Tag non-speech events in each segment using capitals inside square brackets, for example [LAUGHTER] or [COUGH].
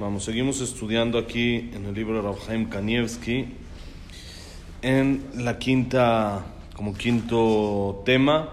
Vamos, seguimos estudiando aquí en el libro de Rabhaim Kanievski en la quinta, como quinto tema,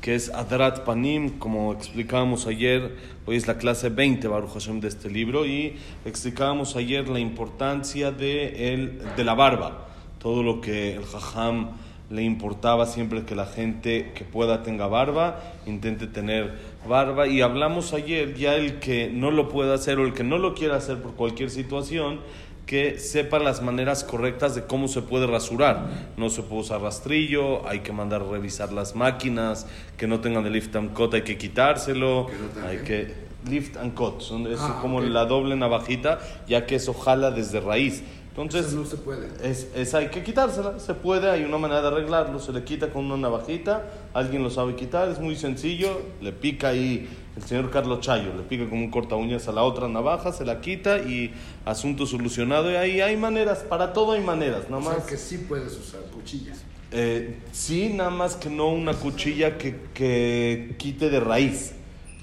que es Adrat Panim, como explicábamos ayer, hoy es la clase 20, Baruch Hashem, de este libro, y explicábamos ayer la importancia de, el, de la barba, todo lo que el Jajam le importaba siempre que la gente que pueda tenga barba, intente tener barba. Y hablamos ayer, ya el que no lo pueda hacer o el que no lo quiera hacer por cualquier situación, que sepa las maneras correctas de cómo se puede rasurar. No se puede usar rastrillo, hay que mandar a revisar las máquinas, que no tengan el lift and cut, hay que quitárselo, hay que lift and cut, es Ah, como la doble navajita, ya que eso jala desde raíz. Entonces, se puede. es, es- hay que quitársela, se puede, hay una manera de arreglarlo, se le quita con una navajita, alguien lo sabe quitar, es muy sencillo, le pica ahí el señor Carlos Chayo, le pica con un corta uñas a la otra navaja, se la quita y asunto solucionado. Y ahí hay maneras, para todo hay maneras, nada O más. sea que sí puedes usar cuchillas. Eh, sí, nada más que no una cuchilla que, que quite de raíz.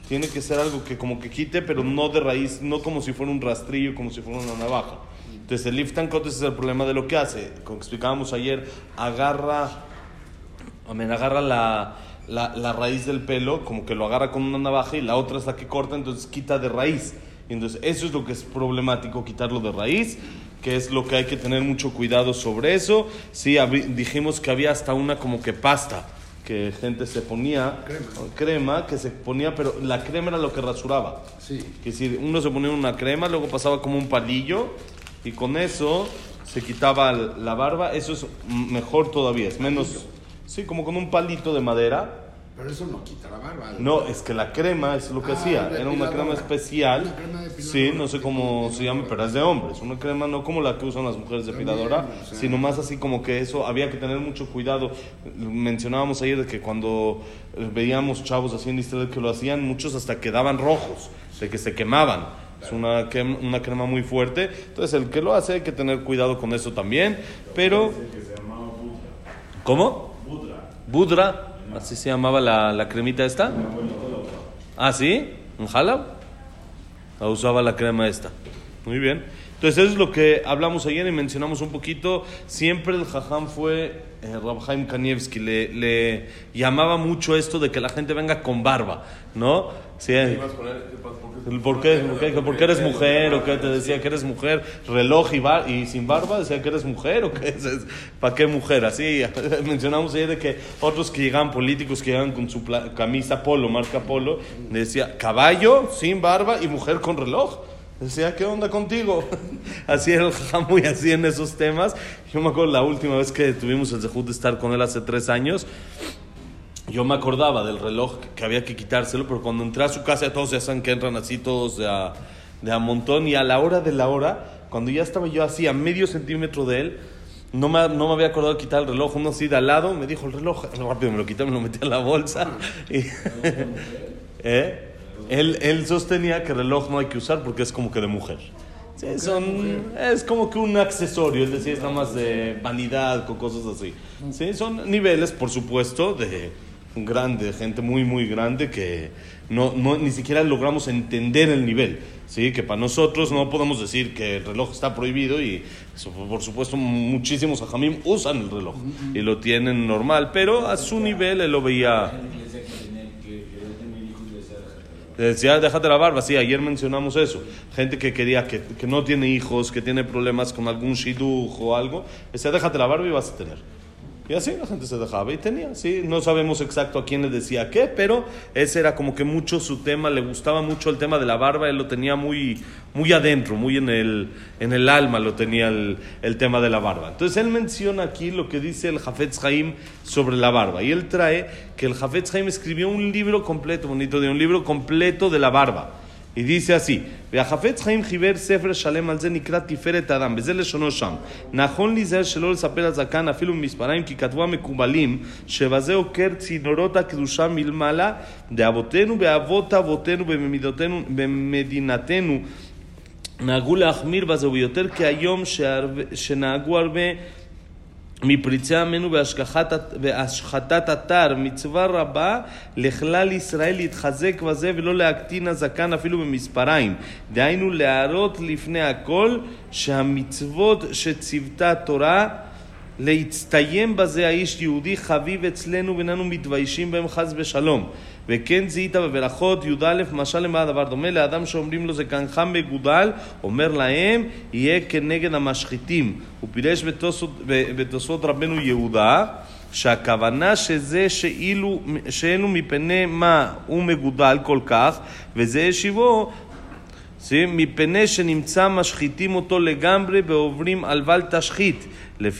Tiene que ser algo que como que quite, pero no de raíz, no como si fuera un rastrillo, como si fuera una navaja. Entonces el lift and cut es el problema de lo que hace. Como explicábamos ayer, agarra, amén, agarra la, la, la raíz del pelo, como que lo agarra con una navaja y la otra es la que corta, entonces quita de raíz. Entonces eso es lo que es problemático, quitarlo de raíz, que es lo que hay que tener mucho cuidado sobre eso. Sí, dijimos que había hasta una como que pasta que gente se ponía, Crema. crema que se ponía, pero la crema era lo que rasuraba. Sí. Que decir, uno se ponía una crema, luego pasaba como un palillo y con eso se quitaba la barba. Eso es mejor todavía, es menos. Sí, como con un palito de madera. Pero eso no quita la barba. No, es que la crema es lo que Ah, hacía. Era una crema especial. Una crema depiladora. Sí, no sé cómo se llama, pero es de hombres. Una crema no como la que usan las mujeres depiladora, También, o sea. sino más así como que eso había que tener mucho cuidado. Mencionábamos ayer de que cuando eh, veíamos chavos así en Israel que lo hacían, muchos hasta quedaban rojos, de que se quemaban. Es una, crema- una crema muy fuerte. Entonces, el que lo hace hay que tener cuidado con eso también. Pero. ¿Cómo? Budra, así se llamaba la, la cremita esta. Ah, sí, en Jalab. La usaba la crema esta. Muy bien. Entonces, eso es lo que hablamos ayer y mencionamos un poquito. Siempre el jajam fue eh, Rabhaim Kanievski. Le, le llamaba mucho esto de que la gente venga con barba, ¿no? Sí, ¿Por qué? ¿Por qué? ¿Por qué eres mujer? ¿O qué te decía que eres mujer? ¿Reloj y, bar y sin barba? ¿Decía que eres mujer? ¿O qué [LAUGHS] ¿Para qué mujer? Así [LAUGHS] mencionamos ayer de que otros que llegaban, políticos que llegaban con su camisa polo, marca polo, decía caballo sin barba y mujer con reloj. Decía, ¿qué onda contigo? [LAUGHS] Así era el jajam, muy así en esos temas. Yo me acuerdo la última vez que tuvimos el zehut de estar con él hace tres años. Yo me acordaba del reloj que- había que quitárselo, pero cuando entré a su casa todos ya saben que entran así todos de a, de a montón y a la hora de la hora, cuando ya estaba yo así a medio centímetro de él, no me, no me había acordado de quitar el reloj, uno así de al lado, me dijo el reloj, [LAUGHS] rápido me lo quité, me lo metí a la bolsa. [LAUGHS] Y, [LAUGHS] ¿Eh? él, él sostenía que el reloj no hay que usar porque es como que de mujer. Sí, son, es como que un accesorio, es decir, es nada más de vanidad, con cosas así. Sí, son niveles, por supuesto, de grande, gente muy, muy grande que no, no, ni siquiera logramos entender el nivel. Sí, que para nosotros no podemos decir que el reloj está prohibido y por supuesto muchísimos ajamim usan el reloj y lo tienen normal, pero a su nivel él lo veía decía, déjate la barba. Sí, ayer mencionamos eso. Gente que quería, que, que no tiene hijos, que tiene problemas con algún shidduch o algo. Decía, déjate la barba y vas a tener. Y así la gente se dejaba y tenía. Sí, no sabemos exacto a quién le decía qué, pero ese era como que mucho su tema. Le gustaba mucho el tema de la barba. Él lo tenía muy, muy adentro, muy en el, en el alma lo tenía el, el tema de la barba. Entonces él menciona aquí lo que dice el Jafetz Haim sobre la barba. Y él trae que el Jafetz Haim escribió un libro completo, bonito, de un libro completo de la barba. Y dice así, והחפץ חיים חיבר ספר שלם על זה נקרא תפארת האדם, וזה לשונו שם. נכון להיזהר שלא לספר הזקן אפילו במספריים, כי כתבו המקובלים, שבזה עוקר צינורות הקדושה מלמעלה, דאבותינו באבות אבותינו במדינתנו נהגו להחמיר בזה, ויותר כהיום שנהגו הרבה מפריצי עמנו בהשחתת אתר, מצווה רבה לכלל ישראל להתחזק בזה ולא להקטין הזקן אפילו במספריים. דהיינו להראות לפני הכל שהמצוות שציוותה התורה להצטיין בזה האיש יהודי חביב אצלנו ואיננו מתביישים בהם חס ושלום. וכן זיהית בברכות י"א משל למה הדבר דומה לאדם שאומרים לו זקנך מגודל אומר להם יהיה כנגד המשחיתים. הוא פירש בתוספות- רבנו יהודה שהכוונה שזה שאילו, שאלו מפני מה הוא מגודל כל כך וזה ישיבו מפני שנמצא משחיתים אותו לגמרי ועוברים על בל תשחית. Le.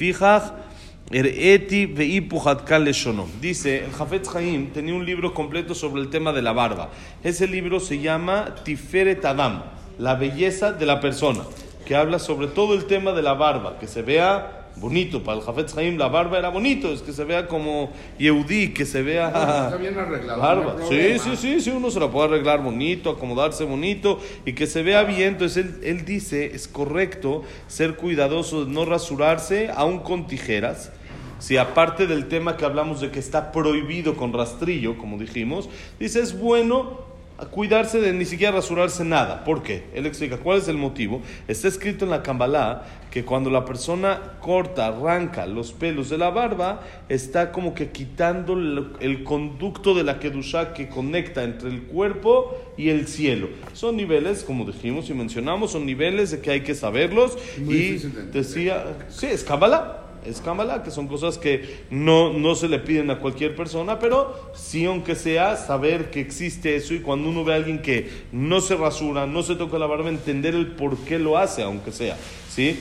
Dice, el Jafetz Chaim tenía un libro completo sobre el tema de la barba. Ese libro se llama Tiferet Adam, la belleza de la persona, que habla sobre todo el tema de la barba, que se vea bonito. Para el Jafetz Haim la barba era bonito, es que se vea como Yehudi, que se vea... Está bien arreglado. no Barba. Sí, sí, sí, sí, uno se la puede arreglar bonito, acomodarse bonito y que se vea bien. Entonces él, él dice, es correcto ser cuidadoso de no rasurarse, aún con tijeras. Si aparte del tema que hablamos de que está prohibido con rastrillo, como dijimos, dice, es bueno cuidarse de ni siquiera rasurarse nada. ¿Por qué? Él explica cuál es el motivo. Está escrito en la Kabbalah que cuando la persona corta, arranca los pelos de la barba, está como que quitando el, conducto de la Kedushá que conecta entre el cuerpo y el cielo. Son niveles, como dijimos y mencionamos, son niveles de que hay que saberlos. Muy y decía, sí, es Kabbalah. Es Kabbalah, que son cosas que no, no se le piden a cualquier persona, pero sí, aunque sea, saber que existe eso y cuando uno ve a alguien que no se rasura, no se toca la barba, entender el por qué lo hace, aunque sea. ¿Sí?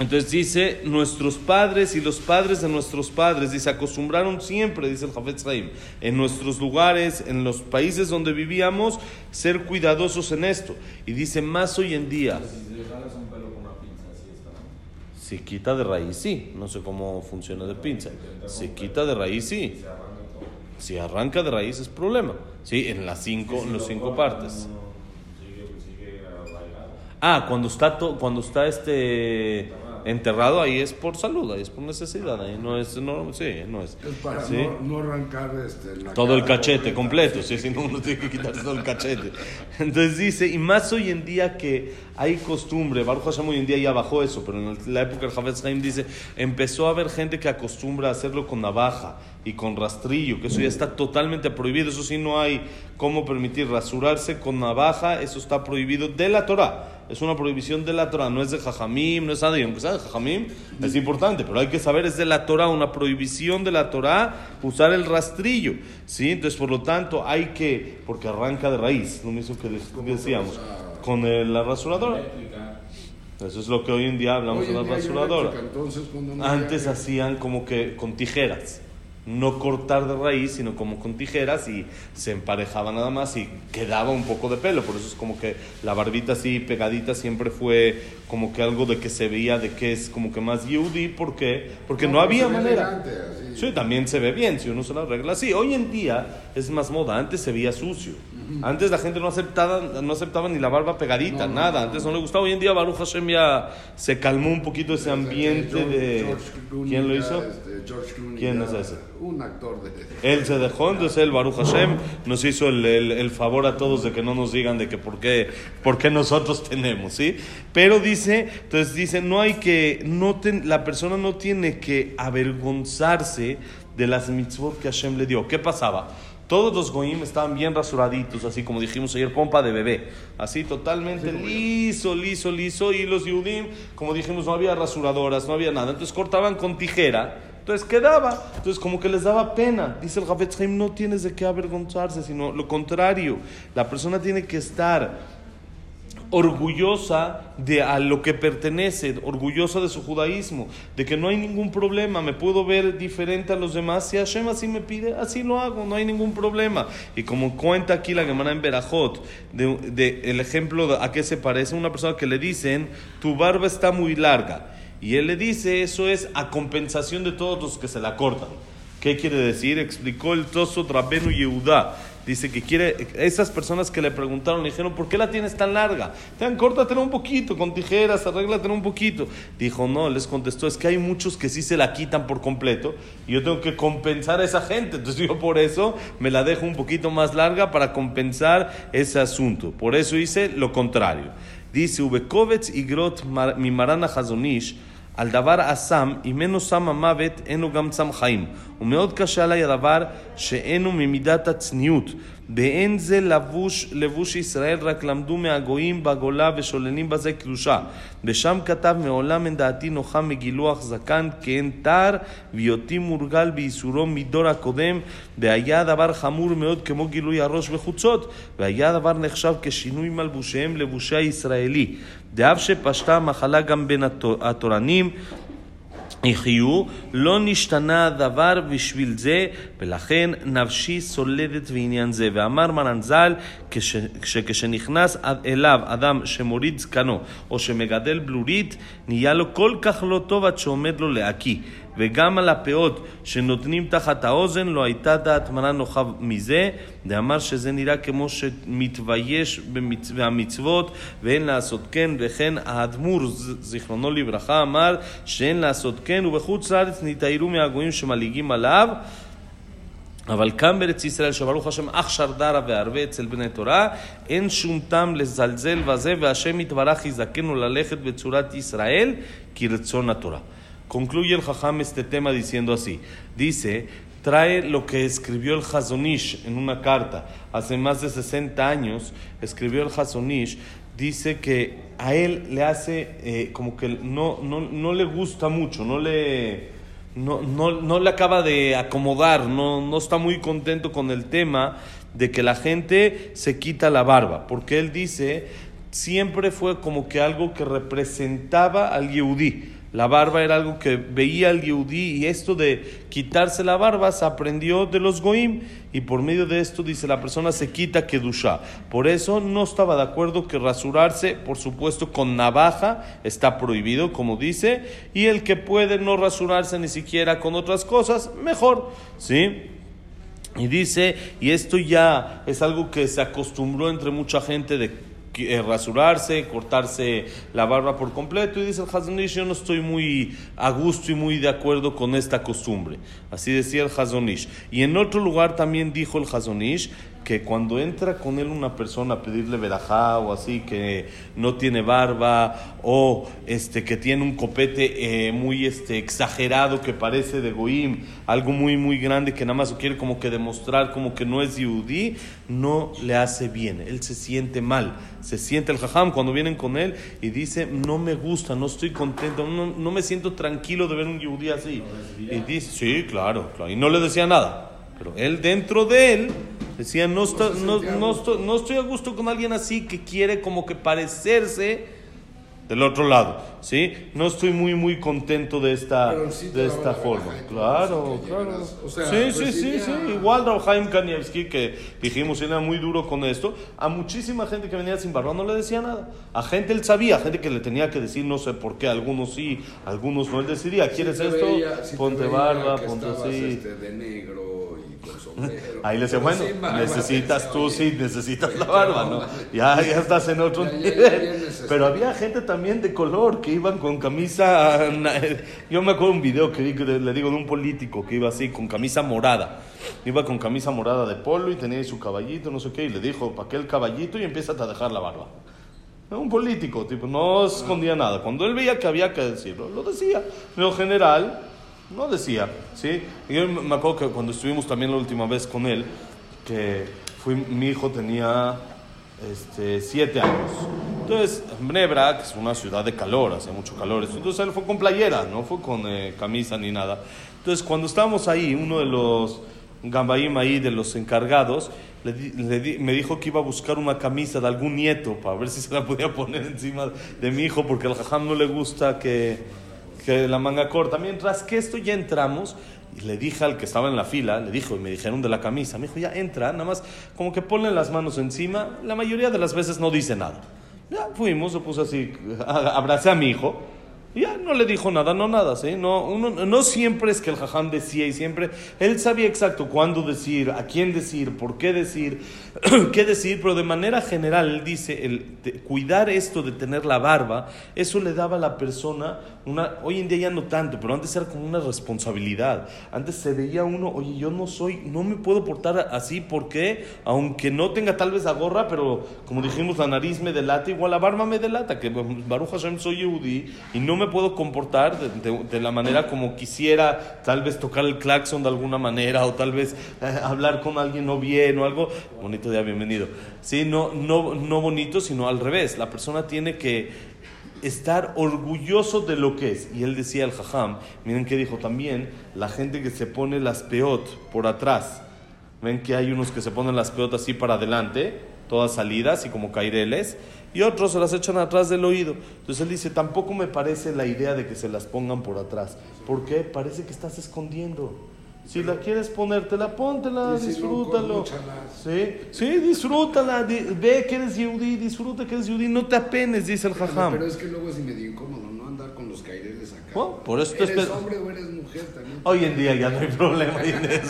Entonces dice, nuestros padres y los padres de nuestros padres, dice, acostumbraron siempre, dice el Jafet Haim, en nuestros lugares, en los países donde vivíamos, ser cuidadosos en esto. Y dice, más hoy en día, Si le jalas un pelo con una pinza, así está, ¿no? Si quita de raíz, sí. No sé cómo funciona de pinza. Si quita de raíz, sí. Si arranca de raíz es problema. Sí, en las cinco, en las cinco partes. Ah, cuando está, to- cuando está este enterrado, ahí es por salud, ahí es por necesidad, ahí no es, no, sí, no es. Es para Sí. no, no arrancar este, la Todo el cachete completa. completo, sí, si no, uno tiene que quitarse todo el cachete. Entonces dice, y más hoy en día que hay costumbre, Baruch Hashem hoy en día ya bajó eso, pero en la época del Javetz Haim dice, empezó a haber gente que acostumbra a hacerlo con navaja y con rastrillo, que eso ya está totalmente prohibido, eso sí no hay cómo permitir rasurarse con navaja, eso está prohibido de la Torah. Es una prohibición de la Torah, no es de Jajamim, no es nada, y aunque sea de Jajamim, es importante, pero hay que saber, es de la Torah, una prohibición de la Torah usar el rastrillo, ¿sí? Entonces, por lo tanto, hay que, porque arranca de raíz, lo mismo que decíamos, con el- la rasuradora. Eso es lo que hoy en día hablamos de la rasuradora. Antes hacían como que con tijeras. No cortar de raíz, sino como con tijeras y se emparejaba nada más y quedaba un poco de pelo. Por eso es como que la barbita así pegadita siempre fue como que algo de que se veía de que es como que más yudi. ¿Por qué? Porque no, había manera. elegante. Sí, también se ve bien si uno se la arregla así. Hoy en día es más moda. Antes se veía sucio. Antes la gente no aceptaba, no aceptaba ni la barba pegadita, No, nada. no, Antes no. le gustaba. Hoy en día Baruch Hashem ya se calmó un poquito ese ambiente de... George Clooney ¿Quién lo hizo? este, George Clooney ¿Quién es ese? Un actor de... Él se dejó, entonces él, Baruch Hashem, nos hizo el, el- el favor a todos de que no nos digan de que por qué, por qué nosotros [LAUGHS] tenemos, ¿sí? Pero dice, entonces dice, no hay que, no ten- la persona no tiene que avergonzarse de las mitzvot que Hashem le dio. ¿Qué pasaba? Todos los goyim estaban bien rasuraditos, así como dijimos ayer, pompa de bebé, así totalmente liso, liso, liso, y los yudim, como dijimos, no había rasuradoras, no había nada, entonces cortaban con tijera, entonces quedaba, entonces como que les daba pena. Dice el Jafetz Haim, no tienes de qué avergonzarse, sino lo contrario. La persona tiene que estar orgullosa de a lo que pertenece, orgullosa de su judaísmo, de que no hay ningún problema, me puedo ver diferente a los demás, si Hashem así me pide, así lo hago, no hay ningún problema. Y como cuenta aquí la Gemara en Berajot, de, de el ejemplo de a qué se parece, una persona que le dicen, tu barba está muy larga, y él le dice, eso es a compensación de todos los que se la cortan. ¿Qué quiere decir? Explicó el Tosot Rabenu Yehudá, dice que quiere, esas personas que le preguntaron, le dijeron, ¿por qué la tienes tan larga? Te córtatela un poquito, con tijeras, arréglatela un poquito. Dijo, no, les contestó, es que hay muchos que sí se la quitan por completo y yo tengo que compensar a esa gente. Entonces [LAUGHS] yo por eso me la dejo un poquito más larga para compensar ese asunto. Por eso hice lo contrario. Dice, Ubekovets y Grot mi marana Hazonish, על דבר אסם, אם אינו שם המוות, אין לו גם צם חיים. ומאוד קשה עליי הדבר שאינו ממידת הצניעות. באין זה לבוש, לבוש ישראל, רק למדו מהגויים בגולה ושוללים בזה קדושה. ושם כתב, מעולם אין דעתי נוחה מגילוח זקן, כי אין תער, והיותי מורגל בייסורו מדור הקודם, והיה דבר חמור מאוד כמו גילוי הראש וחוצות, והיה דבר נחשב כשינוי מלבושיהם לבושי הישראלי. דאף שפשטה המחלה גם בין התורנים, יחיו, לא נשתנה הדבר בשביל זה, ולכן נפשי סולדת בעניין זה. ואמר מרן ז"ל, שכשנכנס אליו אדם שמוריד זקנו, או שמגדל בלורית, נהיה לו כל כך לא טוב עד שעומד לו להקיא. וגם על הפאות שנותנים תחת האוזן לא הייתה דעת מרן נוחה מזה, דאמר שזה נראה כמו שמתבייש במצוות ואין לעשות כן, וכן. האדמו"ר, זיכרונו לברכה, אמר שאין לעשות כן, ובחוץ לארץ נתארו מהגויים שמלעיגים עליו. אבל כאן בארץ ישראל, שברוך השם אך שרדרה והרבה אצל בני תורה, אין שום טעם לזלזל בזה, והשם יתברך יזכנו ללכת בצורת ישראל כרצון התורה. Concluye el Jajam este tema diciendo así. Dice, trae lo que escribió el Hazonish en una carta. Hace más de 60 años escribió el Hazonish. Dice que a él le hace eh, como que no, no, no le gusta mucho, no le, no, no, no le acaba de acomodar, no, no está muy contento con el tema de que la gente se quita la barba. Porque él dice, siempre fue como que algo que representaba al Yehudí la barba era algo que veía el Yehudí y esto de quitarse la barba se aprendió de los Goim y por medio de esto dice la persona se quita Kedusha. Por eso no estaba de acuerdo que rasurarse, por supuesto con navaja está prohibido como dice y el que puede no rasurarse ni siquiera con otras cosas, mejor, ¿sí? Y dice, y esto ya es algo que se acostumbró entre mucha gente de eh, rasurarse, cortarse la barba por completo. Y dice el Hazonish, yo no estoy muy a gusto y muy de acuerdo con esta costumbre. Así decía el Hazonish. Y en otro lugar también dijo el Hazonish que cuando entra con él una persona a pedirle verajá o así, que no tiene barba o este, que tiene un copete eh, muy este, exagerado que parece de Goim, algo muy, muy grande que nada más quiere como que demostrar como que no es yudí, no le hace bien, él se siente mal, se siente el jajam cuando vienen con él y dice, no me gusta, no estoy contento, no, no me siento tranquilo de ver un yudí así. Y dice, sí, claro, claro, y no le decía nada. Pero él dentro de él decía, no, no, no, no estoy a gusto con alguien así que quiere como que parecerse del otro lado, ¿sí? No estoy muy, muy contento de esta, de esta forma. Claro, claro. sí, sí, sí, sí. Igual Raúl Kanievski, que dijimos era muy duro con esto, a muchísima gente que venía sin barba no le decía nada. A gente él sabía, a gente que le tenía que decir, no sé por qué, algunos sí, algunos no. Él decidía, ¿quieres esto? ponte barba, ponte así. Este, de negro Ahí le decía, bueno, necesitas tú, sí, necesitas la [LAUGHS] barba, ¿no? Ya, ya estás en otro nivel. Pero había gente también de color que iban con camisa. Yo me acuerdo un video que le digo de un político que iba así, con camisa morada. Iba con camisa morada de polo y tenía su caballito, no sé qué, y le dijo, ¿para qué el caballito? Y empieza a dejar la barba. Un político, tipo, no escondía nada. Cuando él veía que había que decirlo, lo decía. Lo general, no decía, ¿sí? yo me acuerdo que cuando estuvimos también la última vez con él, que fui, mi hijo tenía este, siete años. Entonces, Bnebra, que es una ciudad de calor, hace mucho calor, entonces él fue con playera, no fue con eh, camisa ni nada. Entonces, cuando estábamos ahí, uno de los Gambaim ahí, de los encargados, le me dijo que iba a buscar una camisa de algún nieto para ver si se la podía poner encima de mi hijo, porque al jajam no le gusta que que la manga corta. Mientras que esto ya entramos, y le dije al que estaba en la fila, le dijo, y me dijeron de la camisa, me dijo, ya entra, nada más como que ponen las manos encima, la mayoría de las veces no dice nada. Ya fuimos, lo puse así, [LAUGHS] abracé a mi hijo, ya no le dijo nada, no nada, ¿sí? No, uno, no siempre es que el jajam decía y siempre, él sabía exacto cuándo decir, a quién decir, por qué decir, [CLEARS THROAT] qué decir, pero de manera general él dice, el, cuidar esto de tener la barba, eso le daba a la persona una, hoy en día ya no tanto, pero antes era como una responsabilidad. Antes se veía uno, oye, yo no soy, no me puedo portar así, porque aunque no tenga tal vez la gorra, pero como dijimos, la nariz me delata, igual la barba me delata, que Baruch Hashem soy Yehudi y no me puedo comportar de la manera como quisiera, tal vez tocar el claxon de alguna manera, o tal vez eh, hablar con alguien no bien o algo. Bonito día, bienvenido. Sí, no, no, no bonito, sino al revés. La persona tiene que estar orgulloso de lo que es. Y él decía el jajam, miren que dijo también, la gente que se pone las peot por atrás. Ven que hay unos que se ponen las peot así para adelante, todas salidas y como caireles, y otros se las echan atrás del oído. Entonces él dice, tampoco me parece la idea de que se las pongan por atrás. ¿Por qué? Parece que estás escondiendo. Si la quieres ponértela, póntela, disfrútalo. Sí, sí, disfrútala, di- ve que eres yudí, disfruta que eres yudí, no te apenes, dice el jajam. Pero es que luego es medio incómodo, ¿no? Andar con los caireles acá. Bueno, por eso te ¿Eres espe- hombre o eres mujer también? Hoy en día ya no hay problema hoy en día,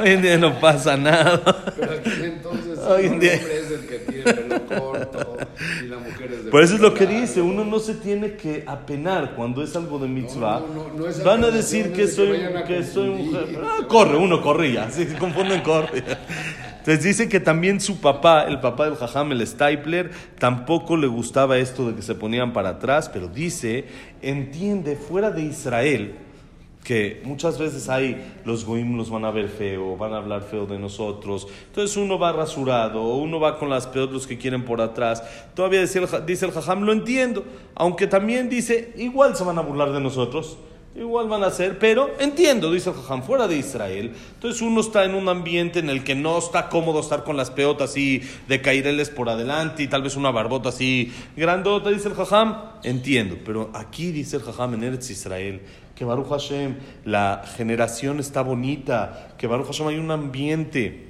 hoy en día no pasa nada. Pero aquí entonces Hoy en el día- hombre es el que tiene pelo corto y la mujer Por eso es lo que dice, uno no se tiene que apenar cuando es algo de mitzvah. No, Van a decir que soy, que que soy mujer. Ah, corre, uno corre ya, si se confunden, corre. Entonces dice que también su papá, el papá del jajam, el Stapler, tampoco le gustaba esto de que se ponían para atrás, pero dice, entiende, fuera de Israel, que muchas veces hay, los goim los van a ver feo, van a hablar feo de nosotros, entonces uno va rasurado, uno va con las los que quieren por atrás, todavía dice el, dice el jajam, lo entiendo, aunque también dice, igual se van a burlar de nosotros, igual van a ser, pero entiendo, dice el jajam, fuera de Israel, entonces uno está en un ambiente en el que no está cómodo estar con las peotas así de caireles por adelante y tal vez una barbota así grandota, dice el jajam, entiendo, pero aquí dice el jajam en Eretz Israel, que Baruch Hashem, la generación está bonita, que Baruch Hashem hay un ambiente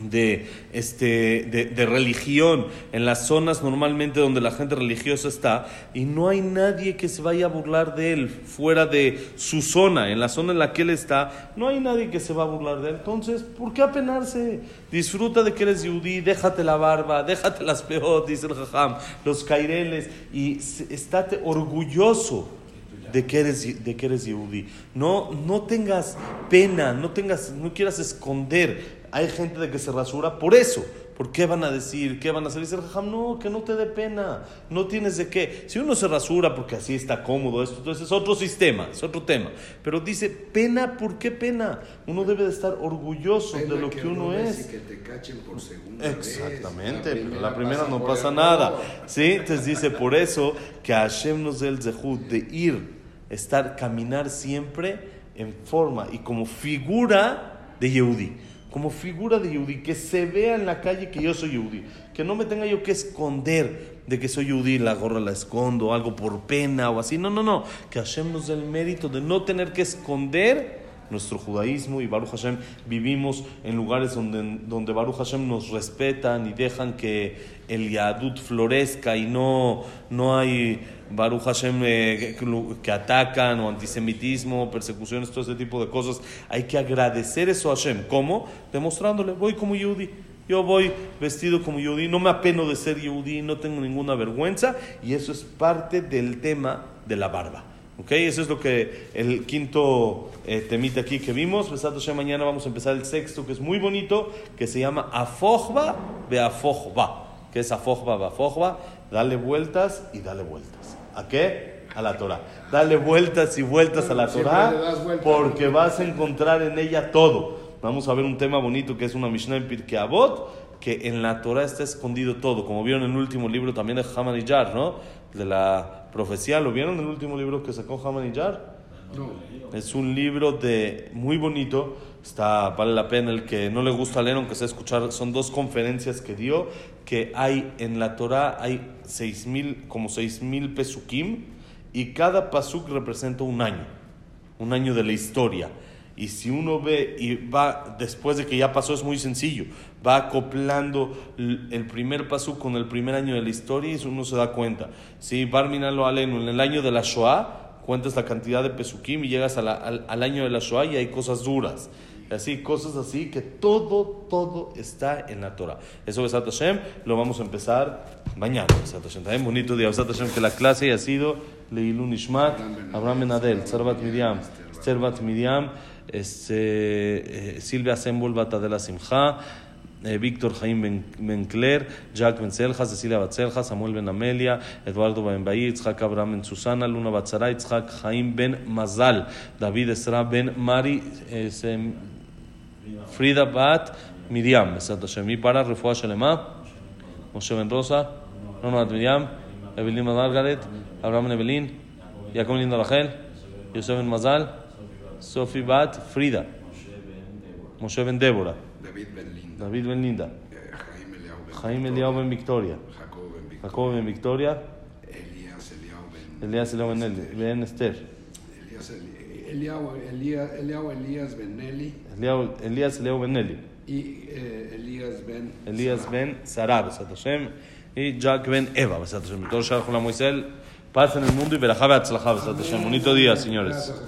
de, este, de, religión en las zonas normalmente donde la gente religiosa está y no hay nadie que se vaya a burlar de él fuera de su zona, en la zona en la que él está, no hay nadie que se va a burlar de él. Entonces, ¿por qué apenarse? Disfruta de que eres yudí, déjate la barba, [LAUGHS] déjate las peot, dice el jajam, los caireles y estate orgulloso de que eres, de que eres. No, no tengas pena, no, tengas, no quieras esconder. Hay gente de que se rasura por eso. ¿Por qué van a decir? ¿Qué van a hacer? Dice el jajam, no, que no te dé pena. No tienes de qué. Si uno se rasura porque así está cómodo, esto, entonces es otro sistema, es otro tema. Pero dice, pena, ¿por qué pena? Uno debe de estar orgulloso Pena de lo que, uno es. Y que te cachen por segunda vez. Exactamente, La pero la primera no pasa nada. ¿Sí? Entonces dice, por eso que Hashem nos dé el zehut de ir, estar, caminar siempre en forma y como figura de Yehudi. Como figura de Yehudi, que se vea en la calle que yo soy Yehudi. Que no me tenga yo que esconder de que soy Yehudi, la gorra la escondo, algo por pena o así. No, no, no. Que dé el mérito de no tener que esconder nuestro judaísmo y Baruch Hashem vivimos en lugares donde, donde Baruch Hashem nos respetan y dejan que el Yadut florezca y no, no hay Baruch Hashem eh, que, que atacan o antisemitismo, persecuciones, todo ese tipo de cosas. Hay que agradecer eso a Hashem. ¿Cómo? Demostrándole, voy como Yehudi. Yo voy vestido como Yehudi, no me apeno de ser Yehudi, no tengo ninguna vergüenza y eso es parte del tema de la barba. ¿Ok? Eso es lo que el quinto eh, temita aquí que vimos. Besato Hashem, mañana vamos a empezar el sexto que es muy bonito, que se llama Afojba be Afojba. ¿Qué es Afojba be Afojba? Dale vueltas y dale vueltas. ¿A qué? A la Torah. Dale vueltas y vueltas a la Torah porque vas a encontrar en ella todo. Vamos a ver un tema bonito que es una Mishnah en Pirkei Avot, que en la Torah está escondido todo, como vieron en el último libro también de Haman y Yar, ¿no? De la profecía, ¿lo vieron en el último libro que sacó Haman y Yar? No. Es un libro de muy bonito, está vale la pena el que no le gusta leer aunque sea escuchar, son dos conferencias que dio que hay en la Torah hay seis mil como seis mil pesukim y cada pasuk representa un año, un año de la historia. Y si uno ve y va, después de que ya pasó, es muy sencillo, va acoplando el primer pasuk con el primer año de la historia y uno se da cuenta. Si Barminalo Alenu, en el año de la Shoah, cuentas la cantidad de pesukim y llegas al, al año de la Shoah y hay cosas duras. Así, cosas así, que todo, todo está en la Torah. Eso, Besat Hashem, lo vamos a empezar mañana. Besat Hashem. También bonito día, Besat Hashem, que la clase haya sido Leilun Ishmat, Abraham Ben Adel, Sarbat Miriam, Bat Miriam, este, eh, Silvia Sembol Batadela Simcha, eh, Víctor Jaime Ben, Ben Cler, Jack Ben Selja, Cecilia Batzelja, Samuel Ben Amelia, Eduardo Ben Baí, Itzhak Abraham Ben Susana, Luna Batzara, Itzhak Jaime Ben Mazal, David Esra Ben Mari, eh, Sem- Frida Bat Miriam, Besat Hashem. Y para Refuah Shalema, Moshe Ben Rosa, Nona Bat Miriam, Evelyn Margaret, Abraham Ben Evelyn, Jacob Lindo Rachel, Yosef Ben Mazal, Sophie Bat Frida, Moshe Ben Débora, David Ben Linda, David Ben Linda, eh, Jaime Eliau Ben Jaime Eliao Ben Victoria, Jacob Ben Victoria, Elías Eliau Ben Elías Eliao Ben, Eli- Ben Esther, Elías Eli- Eliau Elías Eliau Elías Ben Eli. Eliao- Elías Eliao Ben Eli, y eh, Elías Ben Elías Ben Sarah, Besat Hashem, y Jack Ben Eva, Besat Hashem. Todo Shalom Moisés, paz en el mundo y verajá beatzlajá, Besat Hashem. Bonito día, señores.